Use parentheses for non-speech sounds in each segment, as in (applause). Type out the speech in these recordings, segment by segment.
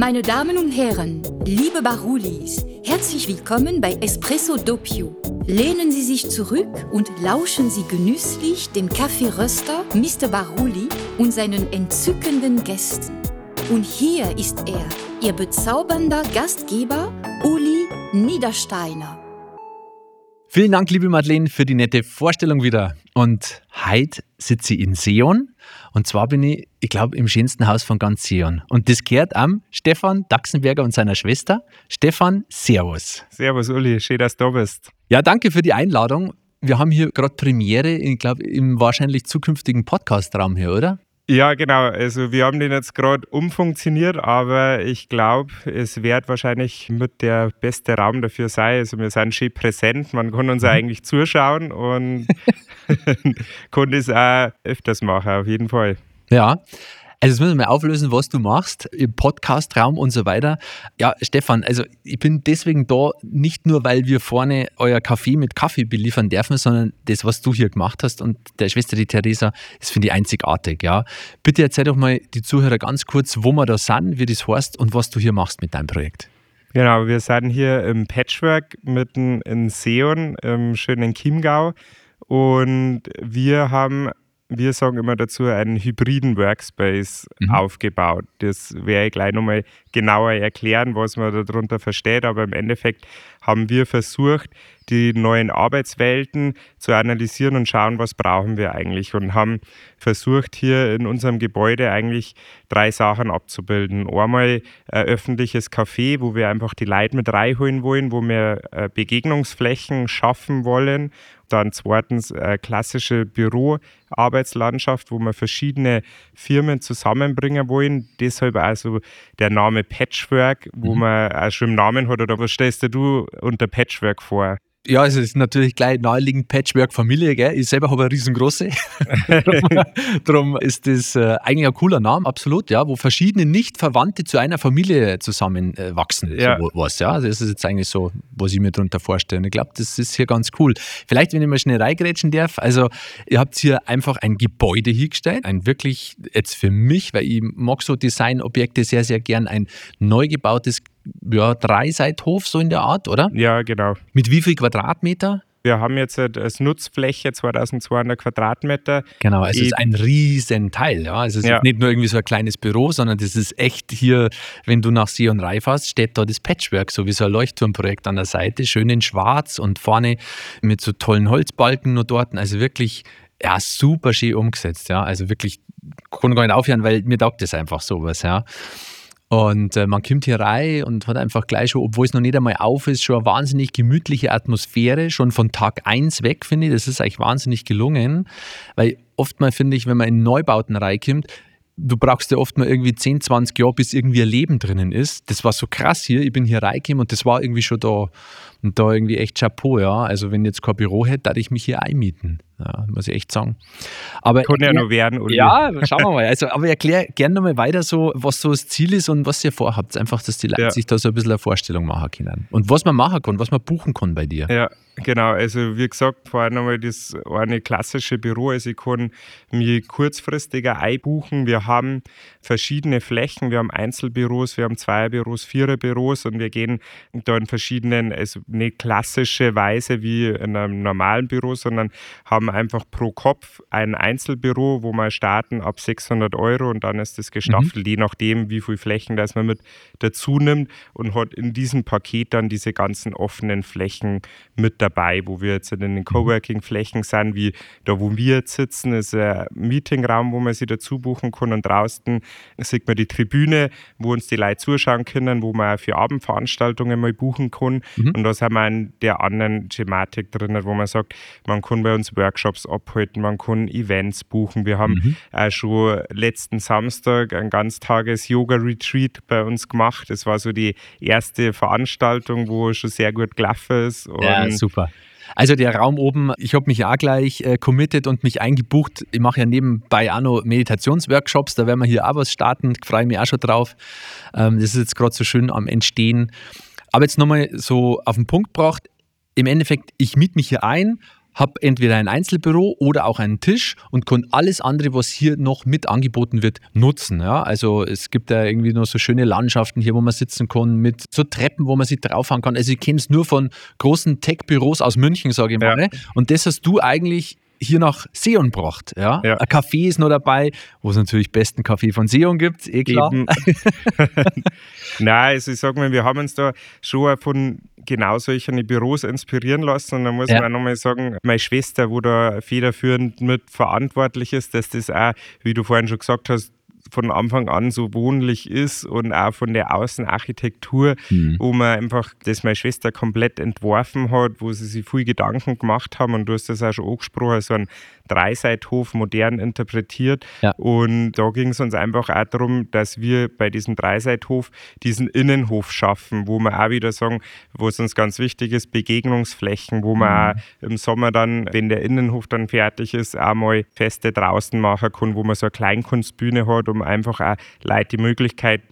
Meine Damen und Herren, liebe Barulis, herzlich willkommen bei Espresso Doppio. Lehnen Sie sich zurück und lauschen Sie genüsslich dem Kaffeeröster Mr. Baruli und seinen entzückenden Gästen. Und hier ist er, Ihr bezaubernder Gastgeber Uli Niedersteiner. Vielen Dank, liebe Madeleine, für die nette Vorstellung wieder. Und heute sitze ich in Seon. Und zwar bin ich, ich glaube, im schönsten Haus von ganz Seon. Und das gehört am Stefan Daxenberger und seiner Schwester. Stefan, Servus. Servus, Uli. Schön, dass du da bist. Ja, danke für die Einladung. Wir haben hier gerade Premiere, ich glaube, im wahrscheinlich zukünftigen Podcastraum hier, oder? Ja, genau. Also wir haben den jetzt gerade umfunktioniert, aber ich glaube, es wird wahrscheinlich mit der beste Raum dafür sein. Also wir sind schön präsent, man kann uns mhm. eigentlich zuschauen und (laughs) (laughs) kann das auch öfters machen, auf jeden Fall. Ja, also jetzt müssen wir mal auflösen, was du machst im Podcastraum und so weiter. Ja, Stefan, also ich bin deswegen da nicht nur, weil wir vorne euer Kaffee mit Kaffee beliefern dürfen, sondern das, was du hier gemacht hast und der Schwester die Theresa, das finde ich einzigartig. Ja. Bitte erzähl doch mal die Zuhörer ganz kurz, wo wir da sind, wie das heißt und was du hier machst mit deinem Projekt. Genau, wir sind hier im Patchwork mitten in Seon, im schönen Chiemgau. Und wir haben wir sagen immer dazu, einen hybriden Workspace mhm. aufgebaut. Das werde ich gleich nochmal genauer erklären, was man darunter versteht. Aber im Endeffekt haben wir versucht, die neuen Arbeitswelten zu analysieren und schauen, was brauchen wir eigentlich. Und haben versucht, hier in unserem Gebäude eigentlich drei Sachen abzubilden. Einmal ein öffentliches Café, wo wir einfach die Leute mit reinholen wollen, wo wir äh, Begegnungsflächen schaffen wollen dann zweitens äh, klassische Büroarbeitslandschaft, wo wir verschiedene Firmen zusammenbringen wollen. Deshalb also der Name Patchwork, wo mhm. man auch schon im Namen hat. Oder was stellst du unter Patchwork vor? Ja, es ist natürlich gleich naheliegend Patchwork-Familie, gell? Ich selber habe eine riesengroße. (laughs) Darum ist das äh, eigentlich ein cooler Name, absolut, ja, wo verschiedene Nicht-Verwandte zu einer Familie zusammenwachsen. Ja. So was, ja. Das ist jetzt eigentlich so, was ich mir darunter vorstelle. Und ich glaube, das ist hier ganz cool. Vielleicht, wenn ich mal schnell reingrätschen darf, also ihr habt hier einfach ein Gebäude hingestellt, ein wirklich, jetzt für mich, weil ich mag so Designobjekte sehr, sehr gern, ein neu gebautes Gebäude ja, Dreiseithof, so in der Art, oder? Ja, genau. Mit wie viel Quadratmeter? Wir haben jetzt als Nutzfläche 2200 Quadratmeter. Genau, es ist ein Riesenteil. Ja. Es ist ja. nicht nur irgendwie so ein kleines Büro, sondern das ist echt hier, wenn du nach See und Rai fährst, steht da das Patchwork, so wie so ein Leuchtturmprojekt an der Seite, schön in schwarz und vorne mit so tollen Holzbalken nur dort. Also wirklich ja, super schön umgesetzt. Ja. Also wirklich, kann gar nicht aufhören, weil mir taugt das einfach sowas. Ja. Und äh, man kommt hier rein und hat einfach gleich schon, obwohl es noch nicht einmal auf ist, schon eine wahnsinnig gemütliche Atmosphäre, schon von Tag 1 weg, finde ich. Das ist eigentlich wahnsinnig gelungen, weil oftmals finde ich, wenn man in Neubauten reinkommt, du brauchst ja oft mal irgendwie 10, 20 Jahre, bis irgendwie ein Leben drinnen ist. Das war so krass hier. Ich bin hier reingekommen und das war irgendwie schon da. Und da irgendwie echt Chapeau, ja. Also, wenn ich jetzt kein Büro hätte, würde ich mich hier einmieten. Ja, muss ich echt sagen. Aber Kann ja noch werden, oder? Ja, schauen wir mal. Also, aber erklär gerne nochmal weiter, so, was so das Ziel ist und was ihr vorhabt. Einfach, dass die Leute ja. sich da so ein bisschen eine Vorstellung machen können. Und was man machen kann, was man buchen kann bei dir. Ja, genau. Also, wie gesagt, vorher nochmal das eine klassische Büro. Also, ich kann mir kurzfristiger einbuchen. Wir haben verschiedene Flächen. Wir haben Einzelbüros, wir haben Zweierbüros, Viererbüros und wir gehen da in verschiedenen, also nicht klassische Weise wie in einem normalen Büro, sondern haben einfach pro Kopf ein Einzelbüro, wo wir starten ab 600 Euro und dann ist das gestaffelt, mhm. je nachdem, wie viel Flächen das man mit dazu nimmt und hat in diesem Paket dann diese ganzen offenen Flächen mit dabei, wo wir jetzt in den mhm. Coworking-Flächen sind, wie da, wo wir jetzt sitzen, ist ein Meetingraum, wo man sich dazu buchen kann und draußen sieht man die Tribüne, wo uns die Leute zuschauen können, wo man für Abendveranstaltungen mal buchen kann mhm. und da sind wir in der anderen Thematik drin, wo man sagt, man kann bei uns Workshops abhalten, man kann Events buchen. Wir haben mhm. auch schon letzten Samstag ein Ganztages-Yoga-Retreat bei uns gemacht. Das war so die erste Veranstaltung, wo schon sehr gut gelaufen ist. ja, super. Also der Raum oben, ich habe mich auch gleich äh, committed und mich eingebucht. Ich mache ja nebenbei auch noch Meditationsworkshops, da werden wir hier auch was starten, freue mich auch schon drauf. Ähm, das ist jetzt gerade so schön am Entstehen. Aber jetzt nochmal so auf den Punkt gebracht, im Endeffekt, ich miete mich hier ein, habe entweder ein Einzelbüro oder auch einen Tisch und kann alles andere, was hier noch mit angeboten wird, nutzen. Ja? Also es gibt ja irgendwie noch so schöne Landschaften hier, wo man sitzen kann, mit so Treppen, wo man sich draufhauen kann. Also ich kenne es nur von großen Tech-Büros aus München, sage ich mal. Ja. Und das hast du eigentlich hier nach Seon gebracht. Ja? ja? Ein Café ist noch dabei, wo es natürlich besten Kaffee von Seon gibt, eh klar. (laughs) (laughs) Nein, also ich sage mal, wir haben uns da schon von genau solchen Büros inspirieren lassen. Und da muss ja. man nochmal sagen, meine Schwester, wo da federführend mit verantwortlich ist, dass das auch, wie du vorhin schon gesagt hast, von Anfang an so wohnlich ist und auch von der Außenarchitektur, mhm. wo man einfach das meine Schwester komplett entworfen hat, wo sie sich viel Gedanken gemacht haben und du hast das auch schon angesprochen, so ein Dreiseithof modern interpretiert. Ja. Und da ging es uns einfach auch darum, dass wir bei diesem Dreiseithof diesen Innenhof schaffen, wo wir auch wieder sagen, wo es uns ganz wichtig ist, Begegnungsflächen, wo man mhm. auch im Sommer dann, wenn der Innenhof dann fertig ist, auch mal Feste draußen machen kann, wo man so eine Kleinkunstbühne hat, um einfach auch Leute die Möglichkeit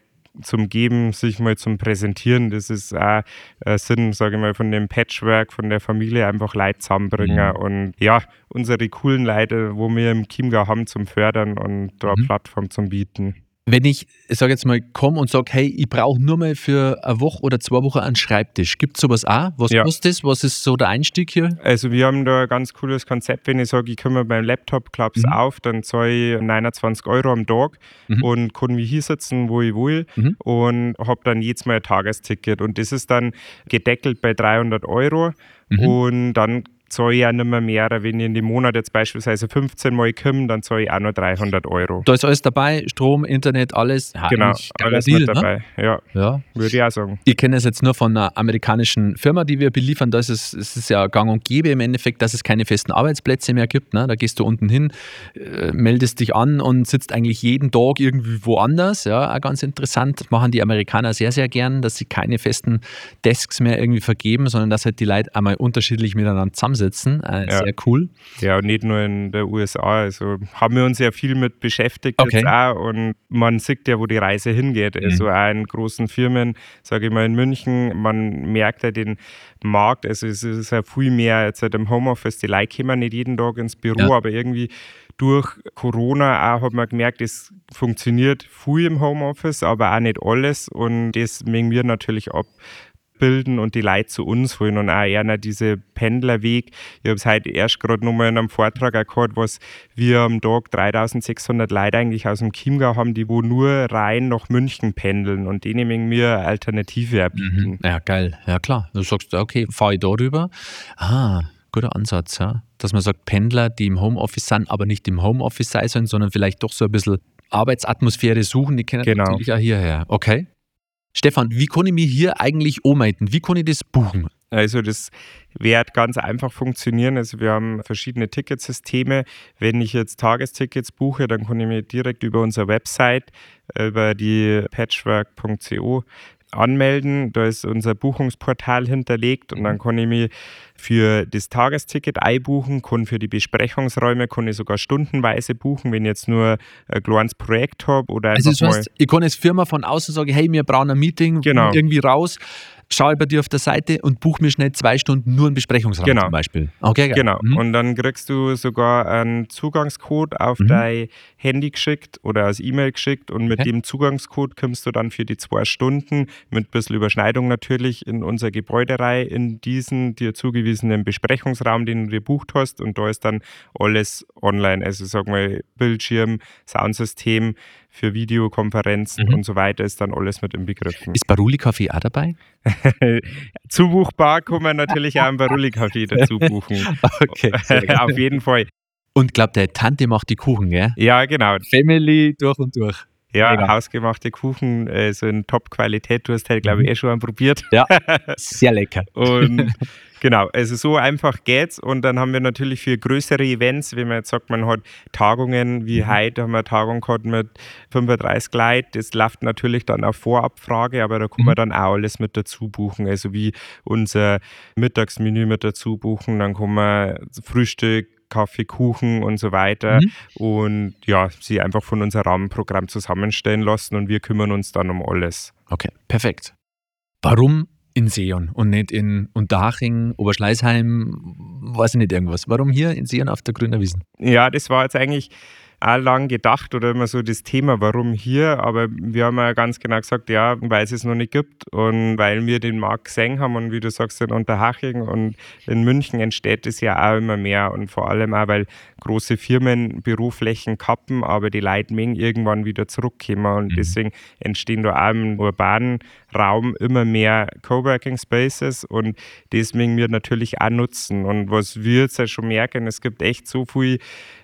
zum Geben, sich mal zum Präsentieren. Das ist auch äh, Sinn, sage ich mal, von dem Patchwork, von der Familie einfach Leute zusammenbringen mhm. und ja, unsere coolen Leute, wo wir im Chiemgau haben, zum Fördern und da mhm. Plattform zum Bieten. Wenn ich, sage jetzt mal, komme und sage, hey, ich brauche nur mal für eine Woche oder zwei Wochen einen Schreibtisch, gibt es sowas auch? Was ja. kostet das? Was ist so der Einstieg hier? Also wir haben da ein ganz cooles Konzept. Wenn ich sage, ich komme beim Laptop, klapp's mhm. auf, dann zahle ich 29 Euro am Tag mhm. und kann mich hier sitzen, wo ich will mhm. und habe dann jedes Mal ein Tagesticket. Und das ist dann gedeckelt bei 300 Euro. Mhm. Und dann zahle ich auch nicht mehr mehr. Wenn ich in dem Monat jetzt beispielsweise 15 Mal komme, dann zahle ich auch nur 300 Euro. Da ist alles dabei, Strom, Internet, alles. Ja, genau, alles Deal, mit ne? dabei. Ne? Ja, ja, würde ich auch sagen. Ich kenne es jetzt nur von einer amerikanischen Firma, die wir beliefern. Da ist es, es ist ja gang und gäbe im Endeffekt, dass es keine festen Arbeitsplätze mehr gibt. Ne? Da gehst du unten hin, äh, meldest dich an und sitzt eigentlich jeden Tag irgendwie woanders. Ja, auch ganz interessant. Machen die Amerikaner sehr, sehr gern, dass sie keine festen Desks mehr irgendwie vergeben, sondern dass halt die Leute einmal unterschiedlich miteinander zusammen zusammensitzen. Äh, ja. Sehr cool. Ja, und nicht nur in der USA. Also haben wir uns ja viel mit beschäftigt okay. jetzt auch und man sieht ja, wo die Reise hingeht. Mhm. Also auch in großen Firmen, sage ich mal in München, man merkt ja den Markt. Also es ist ja viel mehr jetzt halt im Homeoffice. Die Leute kommen nicht jeden Tag ins Büro, ja. aber irgendwie durch Corona auch hat man gemerkt, es funktioniert viel im Homeoffice, aber auch nicht alles. Und das mengen wir natürlich ab bilden und die Leute zu uns holen und auch eher diese Pendlerweg. Ich habe es heute erst gerade nochmal in einem Vortrag gehört, was wir am Tag 3600 Leute eigentlich aus dem Chiemgau haben, die wo nur rein nach München pendeln und denen wir eine Alternative erbieten. Mhm. Ja, geil. Ja, klar. Du sagst, okay, fahre ich darüber. Ah, guter Ansatz, ja. Dass man sagt, Pendler, die im Homeoffice sind, aber nicht im Homeoffice sein sollen, sondern vielleicht doch so ein bisschen Arbeitsatmosphäre suchen, die kennen genau. natürlich auch hierher. Okay. Stefan, wie kann ich mich hier eigentlich ummelden? Wie kann ich das buchen? Also das wird ganz einfach funktionieren. Also wir haben verschiedene Ticketsysteme. Wenn ich jetzt Tagestickets buche, dann kann ich mich direkt über unsere Website, über die patchwork.co anmelden. Da ist unser Buchungsportal hinterlegt und dann kann ich mich für das Tagesticket einbuchen, kann für die Besprechungsräume, kann ich sogar stundenweise buchen, wenn ich jetzt nur ein kleines Projekt habe oder also das heißt, ich kann als Firma von außen sagen, hey, wir brauchen ein Meeting, genau. irgendwie raus schaue bei dir auf der Seite und buche mir schnell zwei Stunden nur einen Besprechungsraum genau. zum Beispiel. Okay. Genau. Mhm. Und dann kriegst du sogar einen Zugangscode auf mhm. dein Handy geschickt oder als E-Mail geschickt und mit okay. dem Zugangscode kommst du dann für die zwei Stunden mit ein bisschen Überschneidung natürlich in unser Gebäuderei in diesen dir zugewiesenen Besprechungsraum, den du dir bucht hast und da ist dann alles online. Also sag mal Bildschirm, Soundsystem, für Videokonferenzen mhm. und so weiter ist dann alles mit inbegriffen. Ist Baruli Kaffee auch dabei? (laughs) Zubuchbar kann man natürlich auch einen Baruli Kaffee dazu buchen. (laughs) okay. (laughs) Auf jeden Fall. Und glaubt, der Tante macht die Kuchen, gell? Ja, genau. Family durch und durch. Ja, Mega. hausgemachte Kuchen, äh, so in Top-Qualität. Du hast halt, glaube ich, mhm. eh schon einen probiert. Ja, (laughs) sehr lecker. und (laughs) Genau, also so einfach geht's. Und dann haben wir natürlich für größere Events, wie man jetzt sagt, man hat Tagungen, wie mhm. heute haben wir eine Tagung gehabt mit 35 Leuten. Das läuft natürlich dann auf Vorabfrage, aber da kann mhm. man dann auch alles mit dazu buchen. Also wie unser Mittagsmenü mit dazu buchen, dann kann man Frühstück, Kaffee, Kuchen und so weiter. Mhm. Und ja, sie einfach von unserem Rahmenprogramm zusammenstellen lassen und wir kümmern uns dann um alles. Okay, perfekt. Warum in Seon und nicht in Unterhaching, Oberschleißheim, weiß ich nicht irgendwas. Warum hier in Seon auf der Grüner Wiesen? Ja, das war jetzt eigentlich auch lang gedacht oder immer so das Thema, warum hier, aber wir haben ja ganz genau gesagt, ja, weil es es noch nicht gibt und weil wir den Markt gesehen haben und wie du sagst, in Unterhaching und in München entsteht es ja auch immer mehr und vor allem auch, weil große Firmen Büroflächen kappen, aber die Leute irgendwann wieder zurückkommen und mhm. deswegen entstehen da auch im urbanen Raum immer mehr Coworking Spaces und deswegen wir natürlich auch nutzen und was wir jetzt ja schon merken, es gibt echt so viel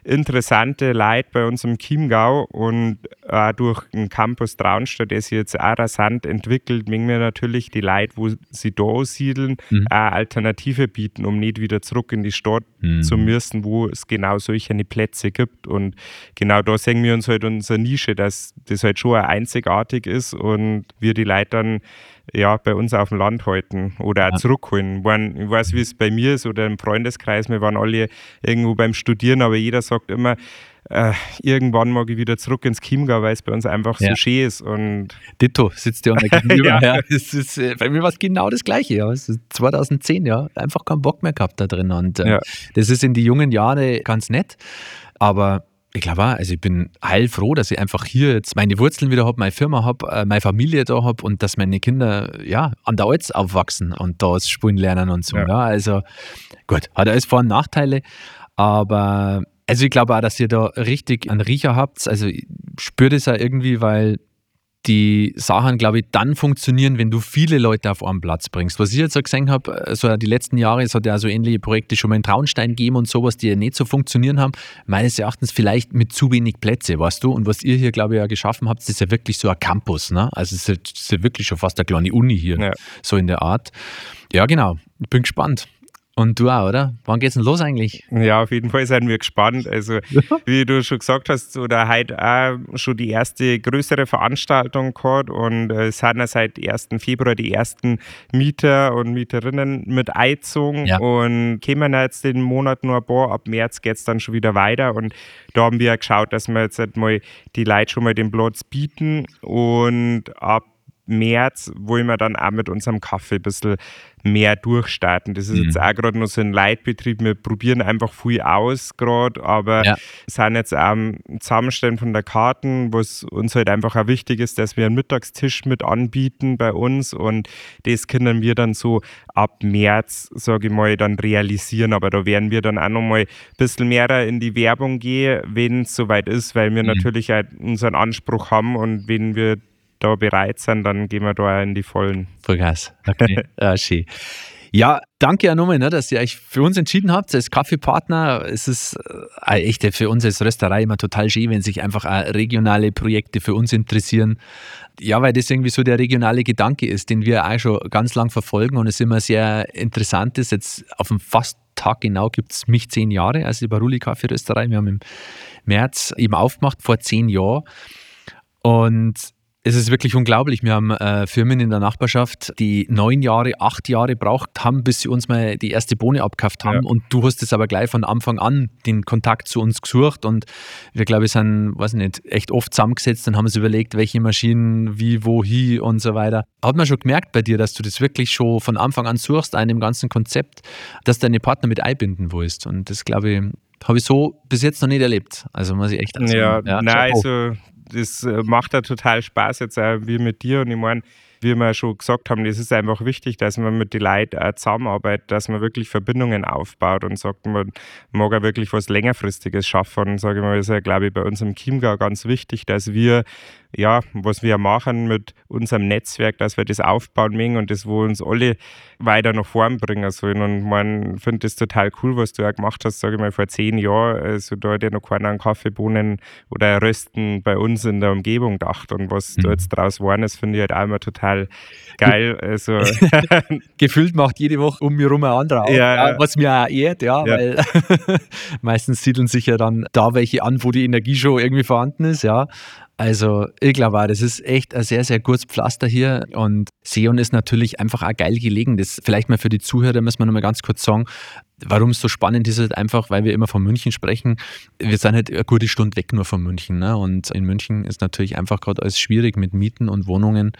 interessante Leute bei uns im Chiemgau und auch durch den Campus Traunstadt, der sich jetzt auch rasant entwickelt, möchten wir natürlich die Leute, wo sie da siedeln, mhm. Alternative bieten, um nicht wieder zurück in die Stadt mhm. zu müssen, wo es genau solche Plätze gibt. Und genau da sehen wir uns halt unsere Nische, dass das halt schon einzigartig ist und wir die Leute dann ja, bei uns auf dem Land halten oder auch zurückholen. Ich, mein, ich weiß, wie es bei mir ist oder im Freundeskreis, wir waren alle irgendwo beim Studieren, aber jeder sagt immer, äh, irgendwann mag ich wieder zurück ins Chiemgau, weil es bei uns einfach ja. so schön ist. Und Ditto sitzt dir (laughs) gegenüber. ja. ja. Es ist, äh, bei mir war es genau das Gleiche. Ja. Es ist 2010, ja, einfach keinen Bock mehr gehabt da drin. Und äh, ja. das ist in die jungen Jahren ganz nett. Aber ich glaube auch, also ich bin heilfroh, dass ich einfach hier jetzt meine Wurzeln wieder habe, meine Firma habe, äh, meine Familie da habe und dass meine Kinder ja an der Alz aufwachsen und da spielen lernen und so. Ja. ja. also gut, hat alles Vor- und Nachteile, aber also ich glaube auch, dass ihr da richtig einen Riecher habt. Also ich spüre das ja irgendwie, weil die Sachen, glaube ich, dann funktionieren, wenn du viele Leute auf einen Platz bringst. Was ich jetzt so gesehen habe, so die letzten Jahre, es hat ja so ähnliche Projekte schon mal in Traunstein gegeben und sowas, die ja nicht so funktionieren haben, meines Erachtens vielleicht mit zu wenig Plätze, weißt du? Und was ihr hier, glaube ich, ja geschaffen habt, ist ja wirklich so ein Campus, ne? Also es ist ja wirklich schon fast eine kleine Uni hier, ja. so in der Art. Ja, genau. Ich bin gespannt. Und du auch, oder? Wann geht's denn los eigentlich? Ja, auf jeden Fall sind wir gespannt. Also, (laughs) wie du schon gesagt hast, oder heute auch schon die erste größere Veranstaltung gehabt und äh, es sind ja seit 1. Februar die ersten Mieter und Mieterinnen mit eingezogen ja. und kämen jetzt den Monat nur ein paar. Ab März geht es dann schon wieder weiter und da haben wir geschaut, dass wir jetzt halt mal die Leute schon mal den Platz bieten und ab März wollen wir dann auch mit unserem Kaffee ein bisschen mehr durchstarten. Das ist mhm. jetzt auch gerade noch so ein Leitbetrieb. Wir probieren einfach viel aus gerade, aber ja. sind jetzt am Zusammenstellen von der Karten, was uns halt einfach auch wichtig ist, dass wir einen Mittagstisch mit anbieten bei uns und das können wir dann so ab März, sage ich mal, dann realisieren. Aber da werden wir dann auch noch mal ein bisschen mehr in die Werbung gehen, wenn es soweit ist, weil wir mhm. natürlich auch unseren Anspruch haben und wenn wir da bereit sind, dann gehen wir da in die Vollen. Vollgas. Okay. ja, (laughs) schön. Ja, danke ja nochmal, ne, dass ihr euch für uns entschieden habt als Kaffeepartner. Es ist äh, echt für uns als Rösterei immer total schön, wenn sich einfach regionale Projekte für uns interessieren. Ja, weil das irgendwie so der regionale Gedanke ist, den wir auch schon ganz lang verfolgen und es immer sehr interessant ist. Jetzt auf dem fast Tag genau gibt es mich zehn Jahre, also die Baruli Kaffeerösterei. Wir haben im März eben aufgemacht, vor zehn Jahren. Und es ist wirklich unglaublich. Wir haben äh, Firmen in der Nachbarschaft, die neun Jahre, acht Jahre braucht haben, bis sie uns mal die erste Bohne abgekauft haben. Ja. Und du hast es aber gleich von Anfang an den Kontakt zu uns gesucht. Und wir, glaube ich, sind, weiß nicht, echt oft zusammengesetzt und haben uns überlegt, welche Maschinen, wie, wo, hi und so weiter. Hat man schon gemerkt bei dir, dass du das wirklich schon von Anfang an suchst, einem ganzen Konzept, dass deine Partner mit einbinden willst. Und das, glaube ich, habe ich so bis jetzt noch nicht erlebt. Also muss ich echt sagen. Ja, ja nein, also das äh, macht ja total Spaß jetzt auch wie mit dir. Und ich meine, wie wir schon gesagt haben, es ist einfach wichtig, dass man mit den Leuten auch zusammenarbeitet, dass man wirklich Verbindungen aufbaut und sagt, man mag auch wirklich was längerfristiges schaffen. Und sage ich mal, ist ja, glaube ich, bei uns im Chiemgau ganz wichtig, dass wir ja, was wir machen mit unserem Netzwerk, dass wir das aufbauen mögen und das, wo uns alle weiter nach vorn bringen sollen. Und man finde das total cool, was du auch gemacht hast, sage ich mal, vor zehn Jahren. Also da hat ja noch keiner an Kaffeebohnen oder Rösten bei uns in der Umgebung gedacht. Und was mhm. da jetzt draus geworden ist, finde ich halt auch immer total geil. Also (laughs) Gefühlt macht jede Woche um mich herum ein anderer ja, was mir auch ehrt, ja, ja. weil (laughs) meistens siedeln sich ja dann da welche an, wo die Energie schon irgendwie vorhanden ist, ja. Also ich glaube auch, das ist echt ein sehr, sehr gutes Pflaster hier und Seon ist natürlich einfach auch geil gelegen. Das vielleicht mal für die Zuhörer müssen wir nochmal ganz kurz sagen, warum es so spannend ist, halt einfach, weil wir immer von München sprechen. Wir sind halt eine gute Stunde weg nur von München. Ne? Und in München ist natürlich einfach gerade alles schwierig mit Mieten und Wohnungen.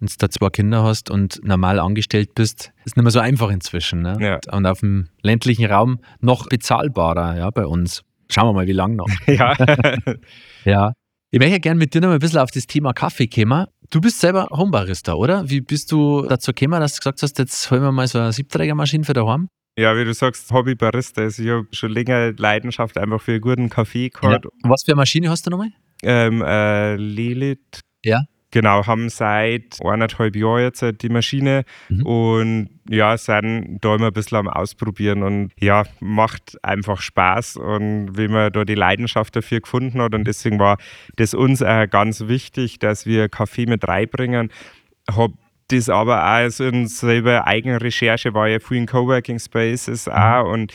Wenn du da zwei Kinder hast und normal angestellt bist, ist nicht mehr so einfach inzwischen. Ne? Ja. Und auf dem ländlichen Raum noch bezahlbarer ja, bei uns. Schauen wir mal, wie lange noch. (laughs) Ja. (laughs) ja. Ich möchte gerne mit dir noch ein bisschen auf das Thema Kaffee kommen. Du bist selber Homebarista, oder? Wie bist du dazu gekommen, dass du gesagt hast, jetzt holen wir mal so eine Siebträgermaschine für daheim? Ja, wie du sagst, Hobbybarista. Also ich habe schon länger Leidenschaft einfach für einen guten Kaffee gehabt. Ja. Was für eine Maschine hast du nochmal? Ähm, äh, Lilith. Ja. Genau, haben seit eineinhalb Jahren jetzt äh, die Maschine mhm. und ja, sind da immer ein bisschen am Ausprobieren und ja, macht einfach Spaß und wie man da die Leidenschaft dafür gefunden hat und deswegen war das uns auch ganz wichtig, dass wir Kaffee mit reinbringen. Hab das aber auch also in selber Eigenrecherche war ja viel in Coworking Spaces mhm. auch und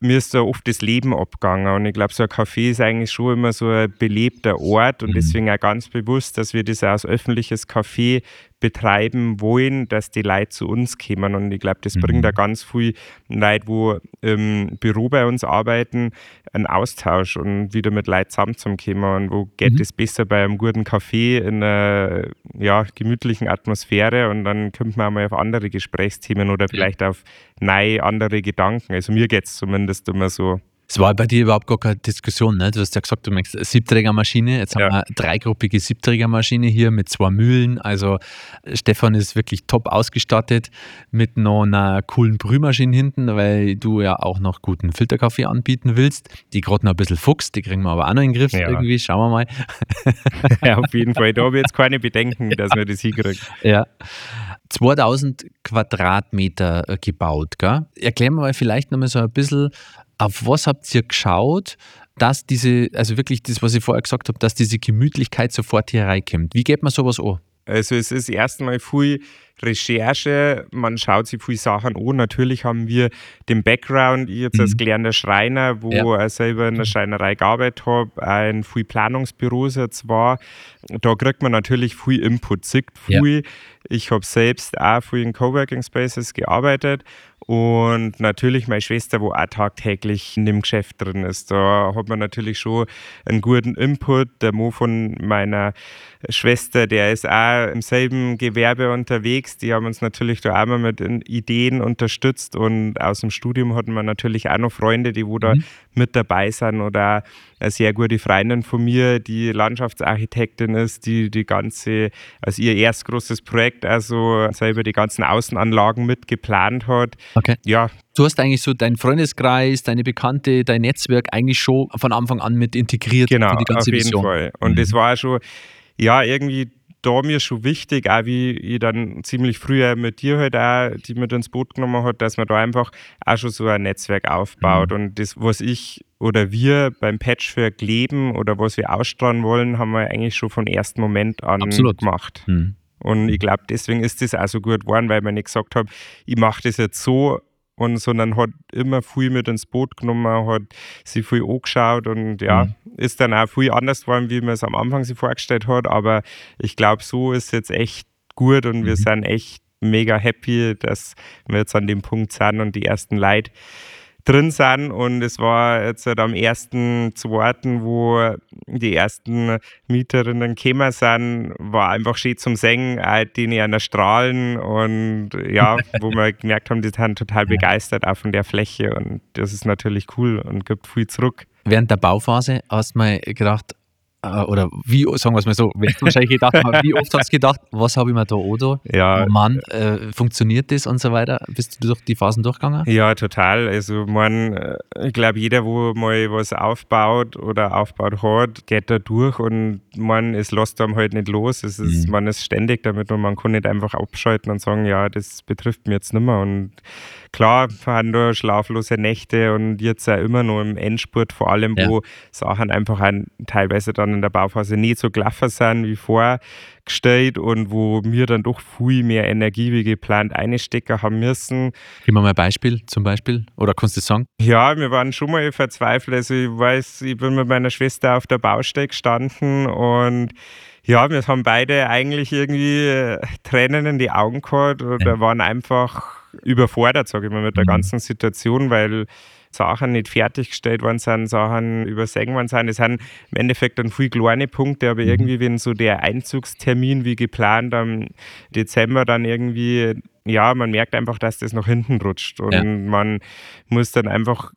mir ist da oft das Leben abgegangen. Und ich glaube, so ein Café ist eigentlich schon immer so ein belebter Ort und mhm. deswegen auch ganz bewusst, dass wir das als öffentliches Café betreiben wollen, dass die Leute zu uns kommen. Und ich glaube, das mhm. bringt da ganz viel Leute, wo im Büro bei uns arbeiten, einen Austausch und wieder mit Leuten zusammenzukommen. Und wo geht mhm. es besser bei einem guten Kaffee in einer ja, gemütlichen Atmosphäre und dann kommt man auch mal auf andere Gesprächsthemen oder vielleicht auf neue andere Gedanken. Also mir geht es zumindest immer so. Es war bei dir überhaupt gar keine Diskussion. Ne? Du hast ja gesagt, du möchtest eine Siebträgermaschine. Jetzt ja. haben wir eine dreigruppige Siebträgermaschine hier mit zwei Mühlen. Also Stefan ist wirklich top ausgestattet mit noch einer coolen Brühmaschine hinten, weil du ja auch noch guten Filterkaffee anbieten willst. Die gerade noch ein bisschen fuchst, die kriegen wir aber auch noch in den Griff ja. irgendwie. Schauen wir mal. (laughs) ja, auf jeden Fall. Da habe ich jetzt keine Bedenken, (laughs) dass wir das hinkriegen. Ja. 2000 Quadratmeter äh, gebaut. Erklären wir mal vielleicht nochmal so ein bisschen, auf was habt ihr geschaut, dass diese, also wirklich das, was ich vorher gesagt habe, dass diese Gemütlichkeit sofort hier reinkommt? Wie geht man sowas an? Also es ist erstmal viel Recherche, man schaut sich viele Sachen an. Natürlich haben wir den Background, ich jetzt mhm. als gelernter Schreiner, wo ja. ich selber in der Schreinerei gearbeitet habe, ein viel Planungsbüros jetzt war. Da kriegt man natürlich viel Input, sieht viel. Ja. Ich habe selbst auch viel in Coworking Spaces gearbeitet und natürlich meine Schwester, wo auch tagtäglich in dem Geschäft drin ist. Da hat man natürlich schon einen guten Input. Der Mo von meiner Schwester, der ist auch im selben Gewerbe unterwegs. Die haben uns natürlich da auch mal mit Ideen unterstützt und aus dem Studium hatten wir natürlich auch noch Freunde, die wo da mhm. mit dabei sind oder eine sehr gute Freundin von mir, die Landschaftsarchitektin ist, die die ganze, also ihr erst großes Projekt, also selber die ganzen Außenanlagen mitgeplant hat. Okay. Ja. Du hast eigentlich so deinen Freundeskreis, deine Bekannte, dein Netzwerk eigentlich schon von Anfang an mit integriert. Genau, die ganze auf jeden Vision. Fall. Und mhm. das war schon, ja, irgendwie da mir schon wichtig, auch wie ich dann ziemlich früher mit dir halt auch, die mit ins Boot genommen hat, dass man da einfach auch schon so ein Netzwerk aufbaut. Mhm. Und das, was ich oder wir beim Patchwork leben oder was wir ausstrahlen wollen, haben wir eigentlich schon vom ersten Moment an Absolut. gemacht. Mhm. Und ich glaube, deswegen ist das auch so gut geworden, weil man nicht gesagt habe, ich mache das jetzt so, und sondern hat immer viel mit ins Boot genommen, hat sich viel angeschaut und ja, mhm. ist dann auch viel anders geworden, wie man es am Anfang sich vorgestellt hat. Aber ich glaube, so ist jetzt echt gut und mhm. wir sind echt mega happy, dass wir jetzt an dem Punkt sind und die ersten Leute drin sind. Und es war jetzt halt am ersten, zweiten, wo die ersten Mieterinnen gekommen sind, war einfach schön zum Singen, die in der Strahlen und ja, wo (laughs) wir gemerkt haben, die sind total begeistert auch von der Fläche und das ist natürlich cool und gibt viel zurück. Während der Bauphase hast du mal gedacht, oder wie, sagen wir es mal so, wahrscheinlich gedacht, (laughs) wie oft hast du gedacht, was habe ich mir da oder? Ja. Oh Mann, äh, funktioniert das und so weiter? Bist du durch die Phasen durchgegangen? Ja, total. Also, man, äh, ich glaube, jeder, wo mal was aufbaut oder aufbaut hat, geht da durch und man, es lässt einem halt nicht los. Es ist, mhm. Man ist ständig damit und man kann nicht einfach abschalten und sagen, ja, das betrifft mich jetzt nicht mehr. Und klar, waren da schlaflose Nächte und jetzt auch immer noch im Endspurt, vor allem, ja. wo Sachen einfach teilweise dann in der Bauphase nicht so gelaufen sind wie vorgestellt und wo wir dann doch viel mehr Energie wie geplant einstecken haben müssen. Gib mal ein Beispiel zum Beispiel oder kannst du sagen? Ja, wir waren schon mal verzweifelt. Also ich weiß, ich bin mit meiner Schwester auf der Baustelle gestanden und ja, wir haben beide eigentlich irgendwie äh, Tränen in die Augen gehabt oder ja. waren einfach überfordert, sage ich mal, mit der mhm. ganzen Situation, weil Sachen nicht fertiggestellt worden sind, Sachen übersehen worden sind. Es sind im Endeffekt dann viele kleine Punkte, aber mhm. irgendwie, wenn so der Einzugstermin wie geplant am Dezember dann irgendwie ja, man merkt einfach, dass das nach hinten rutscht. Und ja. man muss dann einfach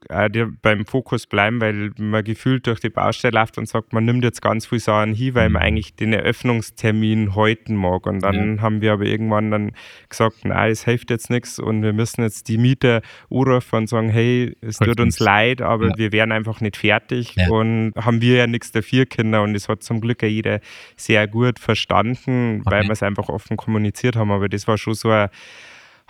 beim Fokus bleiben, weil man gefühlt durch die Baustelle läuft und sagt, man nimmt jetzt ganz viel Sachen hin, weil man mhm. eigentlich den Eröffnungstermin halten mag. Und dann ja. haben wir aber irgendwann dann gesagt, nein, es hilft jetzt nichts und wir müssen jetzt die Mieter anrufen und sagen, hey, es tut uns leid, aber ja. wir wären einfach nicht fertig. Und haben wir ja nichts dafür, Kinder. Und das hat zum Glück ja jeder sehr gut verstanden, okay. weil wir es einfach offen kommuniziert haben. Aber das war schon so ein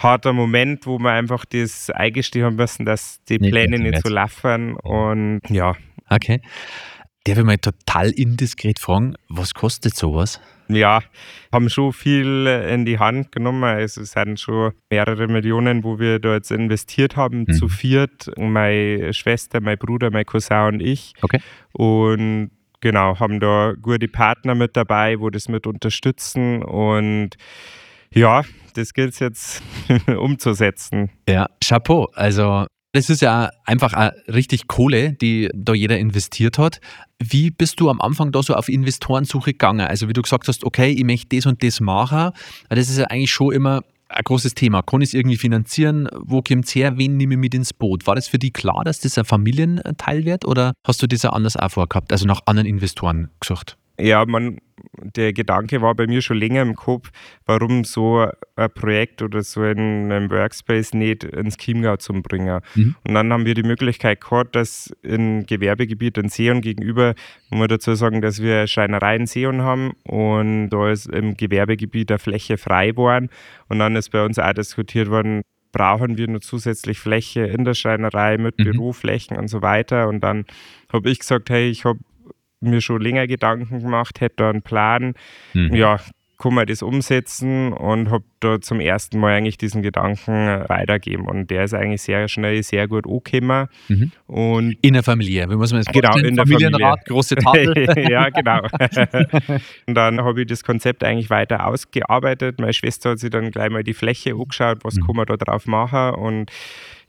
harter Moment, wo wir einfach das eingestehen haben müssen, dass die nicht Pläne nicht so laufen. Und ja. Okay. Darf ich mal total indiskret fragen, was kostet sowas? Ja, haben schon viel in die Hand genommen. Also es sind schon mehrere Millionen, wo wir da jetzt investiert haben, mhm. zu viert. Meine Schwester, mein Bruder, mein Cousin und ich. Okay. Und genau, haben da gute Partner mit dabei, wo das mit unterstützen. Und ja, das gilt es jetzt (laughs) umzusetzen. Ja, Chapeau. Also das ist ja einfach richtig Kohle, die da jeder investiert hat. Wie bist du am Anfang da so auf Investorensuche gegangen? Also wie du gesagt hast, okay, ich möchte das und das machen. Das ist ja eigentlich schon immer ein großes Thema. Kann ich es irgendwie finanzieren? Wo kommt es her? Wen nehme ich mit ins Boot? War das für dich klar, dass das ein Familienteil wird oder hast du das ja anders auch vorgehabt, also nach anderen Investoren gesucht? Ja, man, der Gedanke war bei mir schon länger im Kopf, warum so ein Projekt oder so ein, ein Workspace nicht ins Chiemgau zu bringen. Mhm. Und dann haben wir die Möglichkeit gehabt, dass im Gewerbegebiet in Seon gegenüber, muss man dazu sagen, dass wir Schreinereien Seon haben und da ist im Gewerbegebiet eine Fläche frei worden. Und dann ist bei uns auch diskutiert worden, brauchen wir nur zusätzlich Fläche in der Schreinerei mit mhm. Büroflächen und so weiter. Und dann habe ich gesagt, hey, ich habe mir schon länger Gedanken gemacht, hätte da einen Plan. Mhm. Ja, kann man das umsetzen und habe da zum ersten Mal eigentlich diesen Gedanken weitergeben. Und der ist eigentlich sehr schnell, sehr gut angekommen. Mhm. Und in der Familie, wie muss man das Genau, in der Familienrat, Familie. große Tafel. (laughs) ja, genau. (laughs) und dann habe ich das Konzept eigentlich weiter ausgearbeitet. Meine Schwester hat sich dann gleich mal die Fläche angeschaut, was mhm. kann man da drauf machen und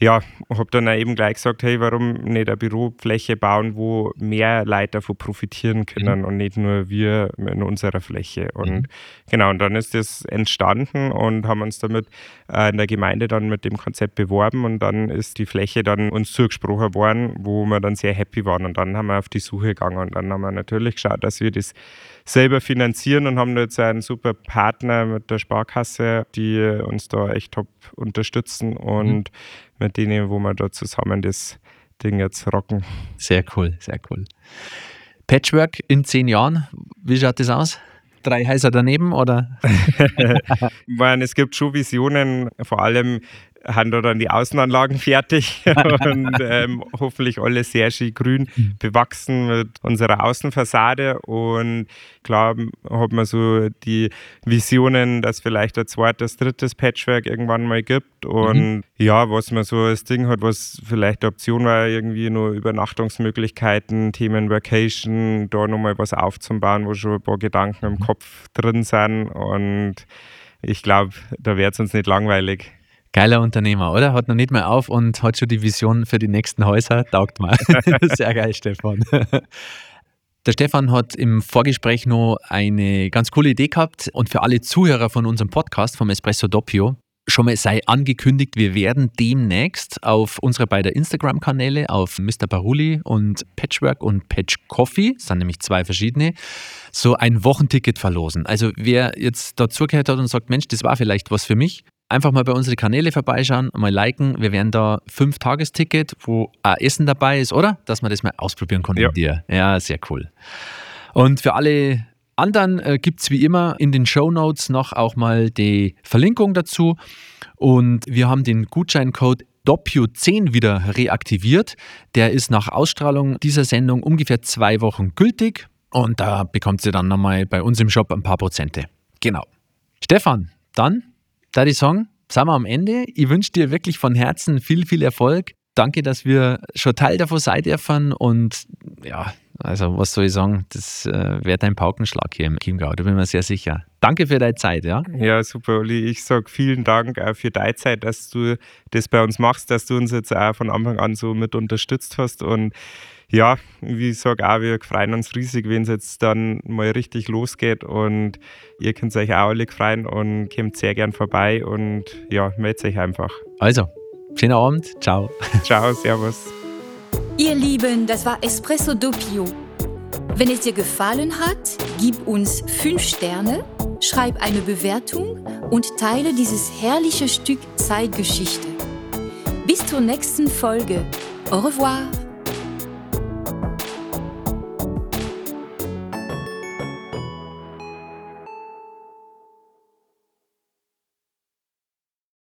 ja, habe dann auch eben gleich gesagt, hey, warum nicht eine Bürofläche bauen, wo mehr Leute davon profitieren können mhm. und nicht nur wir in unserer Fläche. Und mhm. genau, und dann ist das entstanden und haben uns damit äh, in der Gemeinde dann mit dem Konzept beworben und dann ist die Fläche dann uns zugesprochen worden, wo wir dann sehr happy waren und dann haben wir auf die Suche gegangen und dann haben wir natürlich geschaut, dass wir das selber finanzieren und haben jetzt einen super Partner mit der Sparkasse, die uns da echt top unterstützen und mhm. Mit denen, wo wir da zusammen das Ding jetzt rocken. Sehr cool, sehr cool. Patchwork in zehn Jahren, wie schaut das aus? Drei Häuser daneben oder? (laughs) meine, es gibt schon Visionen, vor allem haben da dann die Außenanlagen fertig (laughs) und ähm, hoffentlich alles sehr schön grün bewachsen mit unserer Außenfassade. Und klar hat man so die Visionen, dass vielleicht ein zweites, drittes Patchwork irgendwann mal gibt. Und mhm. ja, was man so als Ding hat, was vielleicht eine Option war, irgendwie nur Übernachtungsmöglichkeiten, Themen Vacation, da nochmal was aufzubauen, wo schon ein paar Gedanken im mhm. Kopf drin sind. Und ich glaube, da wird es uns nicht langweilig. Geiler Unternehmer, oder? Hat noch nicht mehr auf und hat schon die Vision für die nächsten Häuser. Taugt mal. (laughs) (laughs) Sehr geil, Stefan. (laughs) Der Stefan hat im Vorgespräch noch eine ganz coole Idee gehabt und für alle Zuhörer von unserem Podcast vom Espresso Doppio schon mal sei angekündigt, wir werden demnächst auf unsere beiden Instagram-Kanäle, auf Mr. Baruli und Patchwork und Patch Coffee, das sind nämlich zwei verschiedene, so ein Wochenticket verlosen. Also wer jetzt dazugehört hat und sagt, Mensch, das war vielleicht was für mich, einfach mal bei unseren Kanäle vorbeischauen, mal liken. Wir werden da fünf Tagesticket, wo auch Essen dabei ist, oder? Dass man das mal ausprobieren kann ja. mit dir. Ja, sehr cool. Und für alle anderen äh, gibt es wie immer in den Show Notes noch auch mal die Verlinkung dazu. Und wir haben den Gutscheincode Doppio10 wieder reaktiviert. Der ist nach Ausstrahlung dieser Sendung ungefähr zwei Wochen gültig. Und da bekommt ihr dann nochmal bei uns im Shop ein paar Prozente. Genau. Stefan, dann da die Song, sind wir am Ende. Ich wünsche dir wirklich von Herzen viel, viel Erfolg. Danke, dass wir schon Teil davon sein dürfen und ja, Also, was soll ich sagen? Das äh, wird ein Paukenschlag hier im Chiemgau, da bin ich mir sehr sicher. Danke für deine Zeit, ja? Ja, super, Uli. Ich sage vielen Dank auch für deine Zeit, dass du das bei uns machst, dass du uns jetzt auch von Anfang an so mit unterstützt hast. Und ja, wie ich sage, auch wir freuen uns riesig, wenn es jetzt dann mal richtig losgeht. Und ihr könnt euch auch alle freuen und kommt sehr gern vorbei und ja, meldet euch einfach. Also, schönen Abend. Ciao. Ciao, Servus. Ihr Lieben, das war Espresso Doppio. Wenn es dir gefallen hat, gib uns 5 Sterne, schreib eine Bewertung und teile dieses herrliche Stück Zeitgeschichte. Bis zur nächsten Folge. Au revoir.